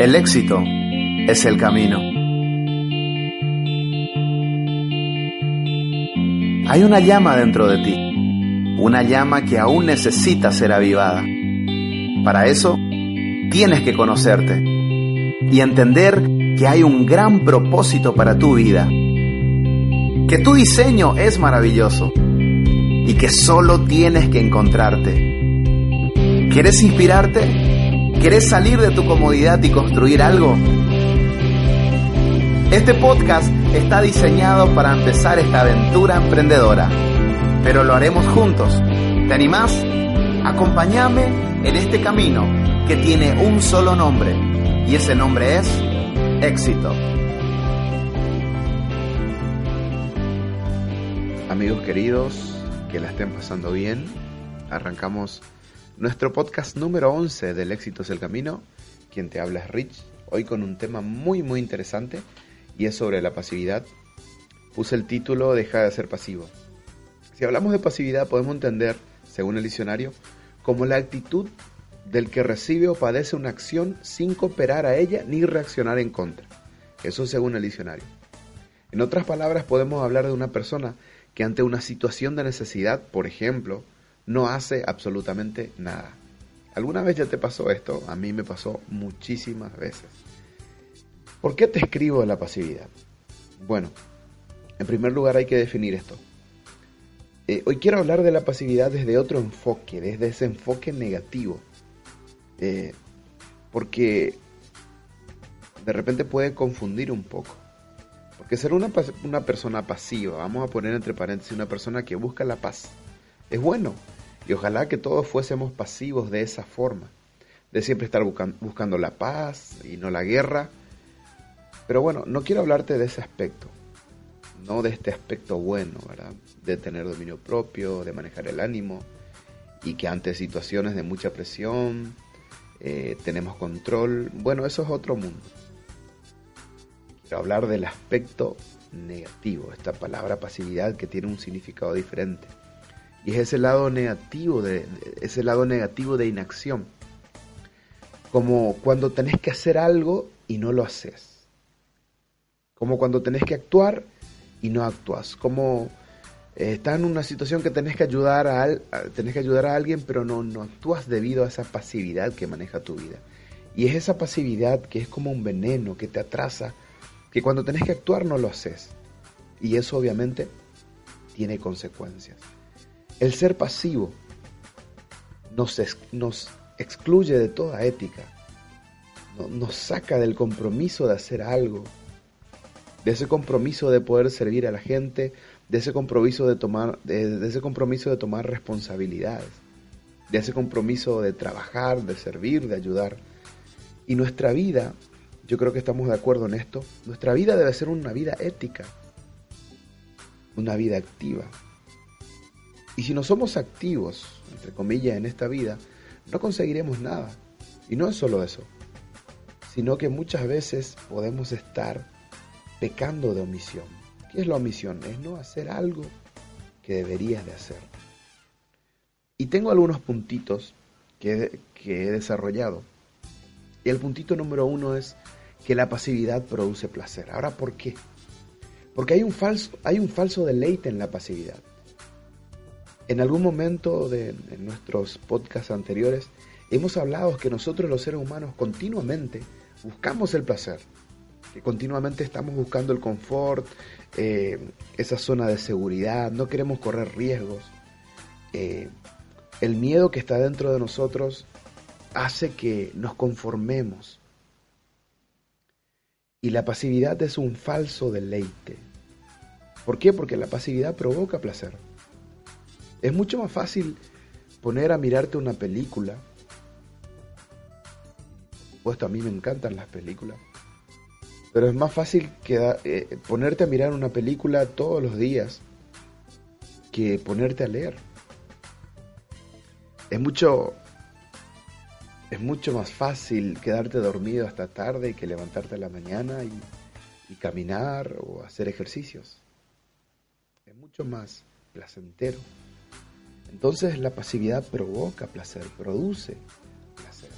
El éxito es el camino. Hay una llama dentro de ti, una llama que aún necesita ser avivada. Para eso, tienes que conocerte y entender que hay un gran propósito para tu vida, que tu diseño es maravilloso y que solo tienes que encontrarte. ¿Quieres inspirarte? ¿Quieres salir de tu comodidad y construir algo? Este podcast está diseñado para empezar esta aventura emprendedora, pero lo haremos juntos. ¿Te animás? Acompáñame en este camino que tiene un solo nombre y ese nombre es éxito. Amigos queridos, que la estén pasando bien. Arrancamos nuestro podcast número 11 del éxito es el camino. Quien te habla es Rich, hoy con un tema muy muy interesante y es sobre la pasividad. Puse el título Deja de ser pasivo. Si hablamos de pasividad podemos entender, según el diccionario, como la actitud del que recibe o padece una acción sin cooperar a ella ni reaccionar en contra. Eso según el diccionario. En otras palabras, podemos hablar de una persona que ante una situación de necesidad, por ejemplo, no hace absolutamente nada. ¿Alguna vez ya te pasó esto? A mí me pasó muchísimas veces. ¿Por qué te escribo la pasividad? Bueno, en primer lugar hay que definir esto. Eh, hoy quiero hablar de la pasividad desde otro enfoque, desde ese enfoque negativo. Eh, porque de repente puede confundir un poco. Porque ser una, persona pasiva, vamos a poner entre paréntesis, una persona que busca la paz, es bueno. Y ojalá que todos fuésemos pasivos de esa forma, de siempre estar buscando la paz y no la guerra. Pero bueno, no quiero hablarte de ese aspecto, no de este aspecto bueno, ¿verdad? De tener dominio propio, de manejar el ánimo y que ante situaciones de mucha presión, eh, tenemos control. Bueno, eso es otro mundo. Quiero hablar del aspecto negativo, esta palabra pasividad que tiene un significado diferente. Y es ese lado negativo de, ese lado negativo de inacción. Como cuando tenés que hacer algo y no lo haces. Como cuando tenés que actuar y no actúas. Como eh, estás en una situación que tenés que ayudar a, tenés que ayudar a alguien, pero no, no actúas debido a esa pasividad que maneja tu vida. Y es esa pasividad que es como un veneno que te atrasa, que cuando tenés que actuar no lo haces. Y eso obviamente tiene consecuencias. El ser pasivo nos, excluye de toda ética, nos saca del compromiso de hacer algo, de ese compromiso de poder servir a la gente, de ese compromiso de tomar, de, ese compromiso de tomar responsabilidades, de ese compromiso de trabajar, de servir, de ayudar. Y nuestra vida, yo creo que estamos de acuerdo en esto, nuestra vida debe ser una vida ética, una vida activa. Y si no somos activos, entre comillas, en esta vida, no conseguiremos nada. Y no es solo eso, sino que muchas veces podemos estar pecando de omisión. ¿Qué es la omisión? Es no hacer algo que deberías de hacer. Y tengo algunos puntitos que, he desarrollado. Y el puntito número uno es que la pasividad produce placer. Ahora, ¿por qué? Porque hay un falso, hay un falso deleite en la pasividad. En algún momento de nuestros podcasts anteriores hemos hablado que nosotros los seres humanos continuamente buscamos el placer, continuamente estamos buscando el confort, eh, esa zona de seguridad, no queremos correr riesgos. Eh, el miedo que está dentro de nosotros hace que nos conformemos. Y la pasividad es un falso deleite. ¿Por qué? Porque la pasividad provoca placer. Es mucho más fácil poner a mirarte una película. Puesto a mí me encantan las películas pero es más fácil que, eh, ponerte a mirar una película todos los días que ponerte a leer. Es mucho, es mucho más fácil quedarte dormido hasta tarde que levantarte a la mañana y, y caminar o hacer ejercicios. Es mucho más placentero. Entonces la pasividad provoca placer, produce placer.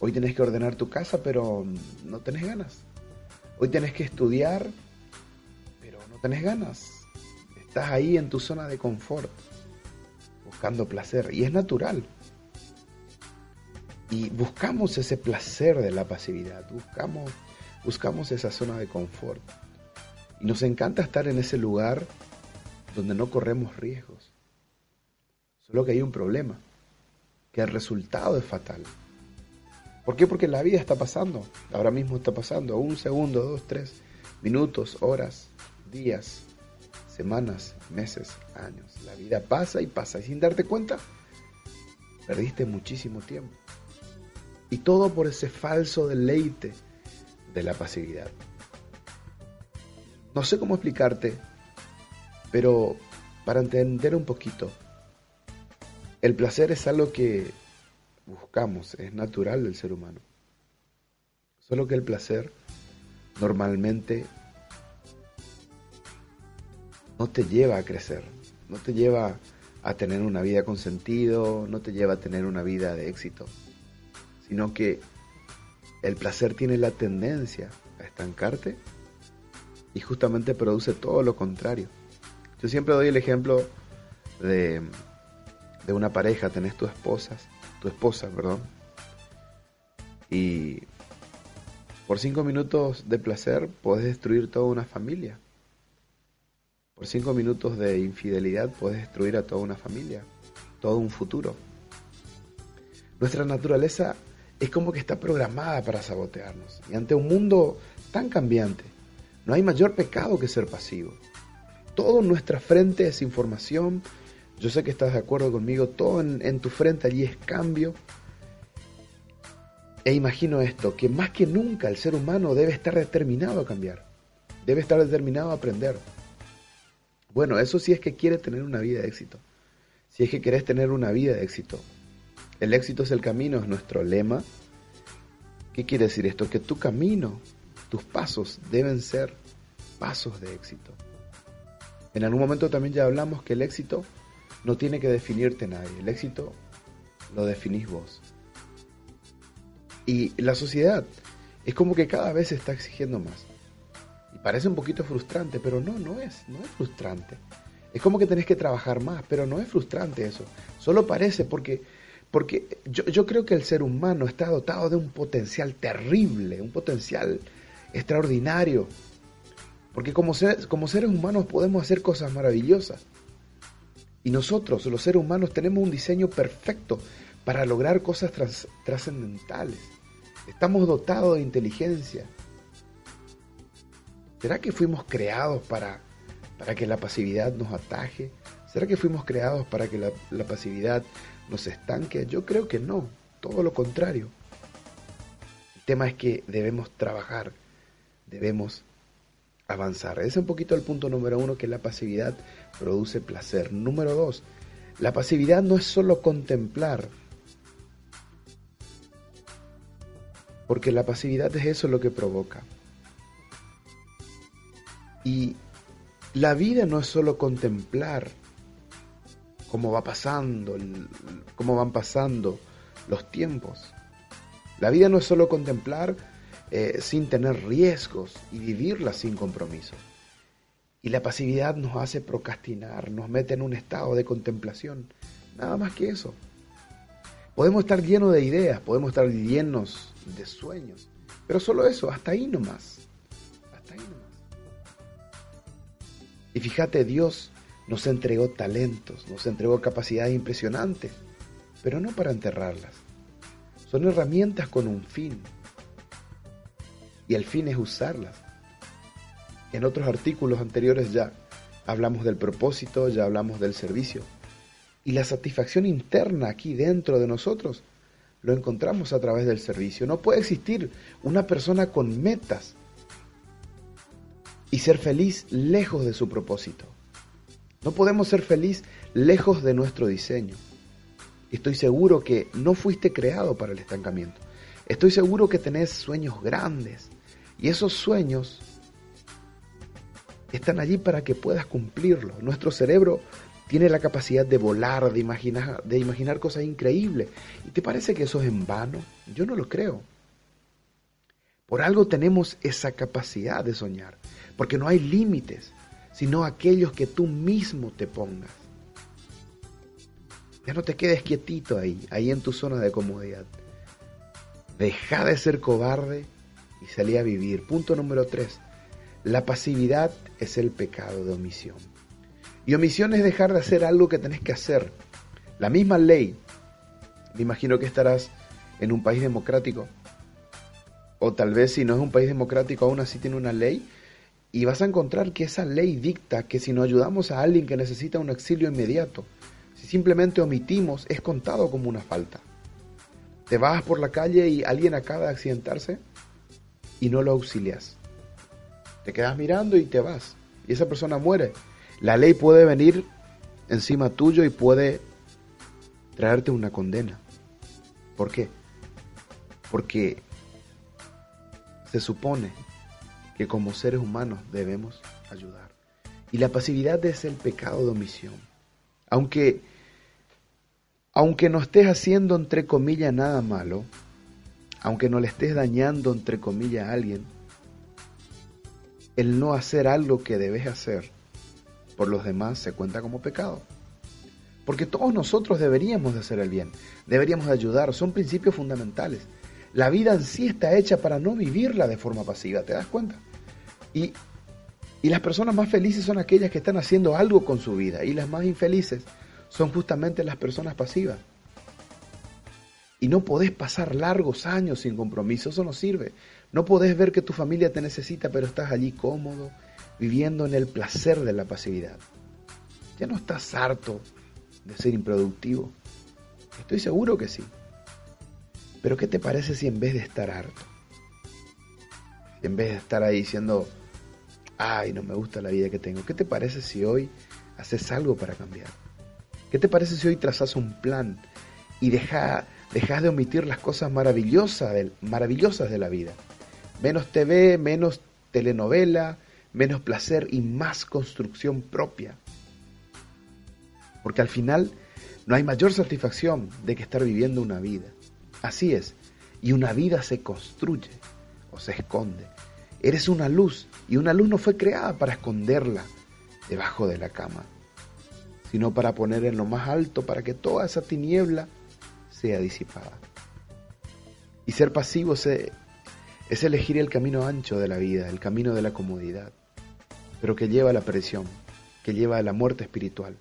Hoy tenés que ordenar tu casa, pero no tenés ganas. Hoy tenés que estudiar, pero no tenés ganas. Estás ahí en tu zona de confort, buscando placer. Y es natural. Y buscamos ese placer de la pasividad, buscamos, buscamos esa zona de confort. Y nos encanta estar en ese lugar donde no corremos riesgos. Solo que hay un problema, que el resultado es fatal. ¿Por qué? Porque la vida está pasando, ahora mismo está pasando, un segundo, dos, tres minutos, horas, días, semanas, meses, años. La vida pasa y pasa y sin darte cuenta, perdiste muchísimo tiempo. Y todo por ese falso deleite de la pasividad. No sé cómo explicarte, pero para entender un poquito, el placer es algo que buscamos, es natural del ser humano. Solo que el placer normalmente no te lleva a crecer, no te lleva a tener una vida con sentido, no te lleva a tener una vida de éxito sino que el placer tiene la tendencia a estancarte y justamente produce todo lo contrario. Yo siempre doy el ejemplo de, de una pareja, tenés tu esposa, tu esposa, perdón, y por cinco minutos de placer puedes destruir toda una familia. Por cinco minutos de infidelidad puedes destruir a toda una familia, todo un futuro. Nuestra naturaleza es como que está programada para sabotearnos. Y ante un mundo tan cambiante, no hay mayor pecado que ser pasivo. Todo en nuestra frente es información. Yo sé que estás de acuerdo conmigo. Todo en, tu frente allí es cambio. E imagino esto, que más que nunca el ser humano debe estar determinado a cambiar. Debe estar determinado a aprender. Bueno, eso sí es que quiere tener una vida de éxito. Si es que querés tener una vida de éxito, el éxito es el camino, es nuestro lema. ¿Qué quiere decir esto? Que tu camino, tus pasos deben ser pasos de éxito. En algún momento también ya hablamos que el éxito no tiene que definirte nadie, el éxito lo definís vos. Y la sociedad es como que cada vez se está exigiendo más. Y parece un poquito frustrante, pero no, no es, no es frustrante. Es como que tenés que trabajar más, pero no es frustrante eso. Solo parece porque porque yo, creo que el ser humano está dotado de un potencial terrible, un potencial extraordinario. Porque como, como seres humanos podemos hacer cosas maravillosas. Y nosotros, los seres humanos, tenemos un diseño perfecto para lograr cosas trascendentales. Estamos dotados de inteligencia. ¿Será que fuimos creados para, para que la pasividad nos ataje? ¿Será que fuimos creados para que la, la pasividad nos estanque? Yo creo que no, todo lo contrario. El tema es que debemos trabajar, debemos avanzar. Ese es un poquito el punto número uno, que la pasividad produce placer. Número dos, la pasividad no es solo contemplar, porque la pasividad es eso lo que provoca. Y la vida no es solo contemplar, cómo va pasando, cómo van pasando los tiempos. La vida no es solo contemplar eh, sin tener riesgos y vivirla sin compromiso. Y la pasividad nos hace procrastinar, nos mete en un estado de contemplación. Nada más que eso. Podemos estar llenos de ideas, podemos estar llenos de sueños, pero solo eso, hasta ahí nomás. Hasta ahí. Y fíjate, Dios nos entregó talentos, nos entregó capacidades impresionantes, pero no para enterrarlas. Son herramientas con un fin. Y el fin es usarlas. En otros artículos anteriores ya hablamos del propósito, ya hablamos del servicio. Y la satisfacción interna aquí dentro de nosotros lo encontramos a través del servicio. No puede existir una persona con metas y ser feliz lejos de su propósito. No podemos ser feliz lejos de nuestro diseño. Estoy seguro que no fuiste creado para el estancamiento. Estoy seguro que tenés sueños grandes. Y esos sueños están allí para que puedas cumplirlos. Nuestro cerebro tiene la capacidad de volar, de imaginar, de imaginar cosas increíbles. ¿Y te parece que eso es en vano? Yo no lo creo. Por algo tenemos esa capacidad de soñar, porque no hay límites, sino aquellos que tú mismo te pongas. Ya no te quedes quietito ahí, ahí en tu zona de comodidad. Deja de ser cobarde y salí a vivir. Punto número tres. La pasividad es el pecado de omisión. Y omisión es dejar de hacer algo que tenés que hacer. La misma ley, me imagino que estarás en un país democrático, o tal vez si no es un país democrático, aún así tiene una ley, y vas a encontrar que esa ley dicta que si no ayudamos a alguien que necesita un auxilio inmediato, si simplemente omitimos, es contado como una falta. Te vas por la calle y alguien acaba de accidentarse y no lo auxilias. Te quedas mirando y te vas. Y esa persona muere. La ley puede venir encima tuyo y puede traerte una condena. ¿Por qué? Porque se supone que como seres humanos debemos ayudar. Y la pasividad es el pecado de omisión. Aunque, aunque no estés haciendo entre comillas nada malo, aunque no le estés dañando entre comillas a alguien, el no hacer algo que debes hacer por los demás se cuenta como pecado. Porque todos nosotros deberíamos de hacer el bien, deberíamos de ayudar, son principios fundamentales. La vida en sí está hecha para no vivirla de forma pasiva, ¿te das cuenta? Y, y las personas más felices son aquellas que están haciendo algo con su vida y las más infelices son justamente las personas pasivas. Y no podés pasar largos años sin compromiso, eso no sirve. No podés ver que tu familia te necesita, pero estás allí cómodo, viviendo en el placer de la pasividad. Ya no estás harto de ser improductivo. Estoy seguro que sí. Pero ¿qué te parece si en vez de estar harto, en vez de estar ahí diciendo, ay, no me gusta la vida que tengo, ¿qué te parece si hoy haces algo para cambiar? ¿Qué te parece si hoy trazas un plan y dejas de omitir las cosas maravillosas de, maravillosas de la vida? Menos TV, menos telenovela, menos placer y más construcción propia. Porque al final no hay mayor satisfacción de que estar viviendo una vida. Así es. Y una vida se construye o se esconde. Eres una luz y una luz no fue creada para esconderla debajo de la cama, sino para poner en lo más alto para que toda esa tiniebla sea disipada. Y ser pasivo es elegir el camino ancho de la vida, el camino de la comodidad, pero que lleva a la presión, que lleva a la muerte espiritual.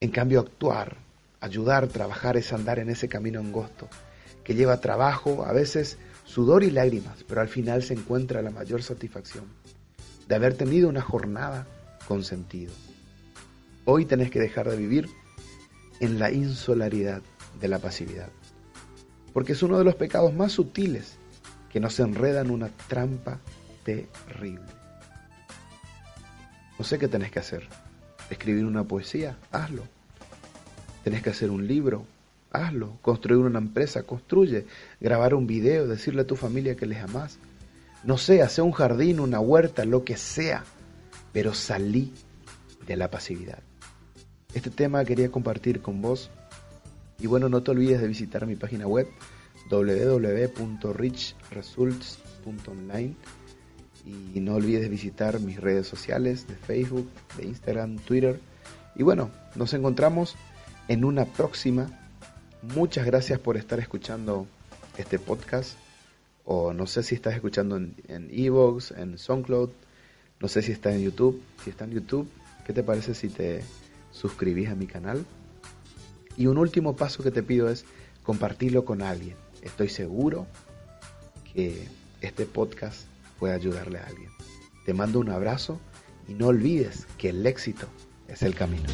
En cambio, actuar Ayudar, trabajar es andar en ese camino angosto, que lleva trabajo, a veces sudor y lágrimas, pero al final se encuentra la mayor satisfacción de haber tenido una jornada con sentido. Hoy tenés que dejar de vivir en la insolaridad de la pasividad, porque es uno de los pecados más sutiles que nos enreda en una trampa terrible. No sé qué tenés que hacer. Escribir una poesía, hazlo. Tenés que hacer un libro, hazlo. Construir una empresa, construye. Grabar un video, decirle a tu familia que les amás. No sé, hacer un jardín, una huerta, lo que sea. Pero salí de la pasividad. Este tema quería compartir con vos. Y bueno, no te olvides de visitar mi página web www.richresults.online y no olvides visitar mis redes sociales de Facebook, de Instagram, Twitter. Y bueno, nos encontramos en una próxima. Muchas gracias por estar escuchando este podcast. O no sé si estás escuchando en Evox, en, en SoundCloud. No sé si está en YouTube. Si está en YouTube, ¿qué te parece si te suscribís a mi canal? Y un último paso que te pido es compartirlo con alguien. Estoy seguro que este podcast puede ayudarle a alguien. Te mando un abrazo y no olvides que el éxito es el camino.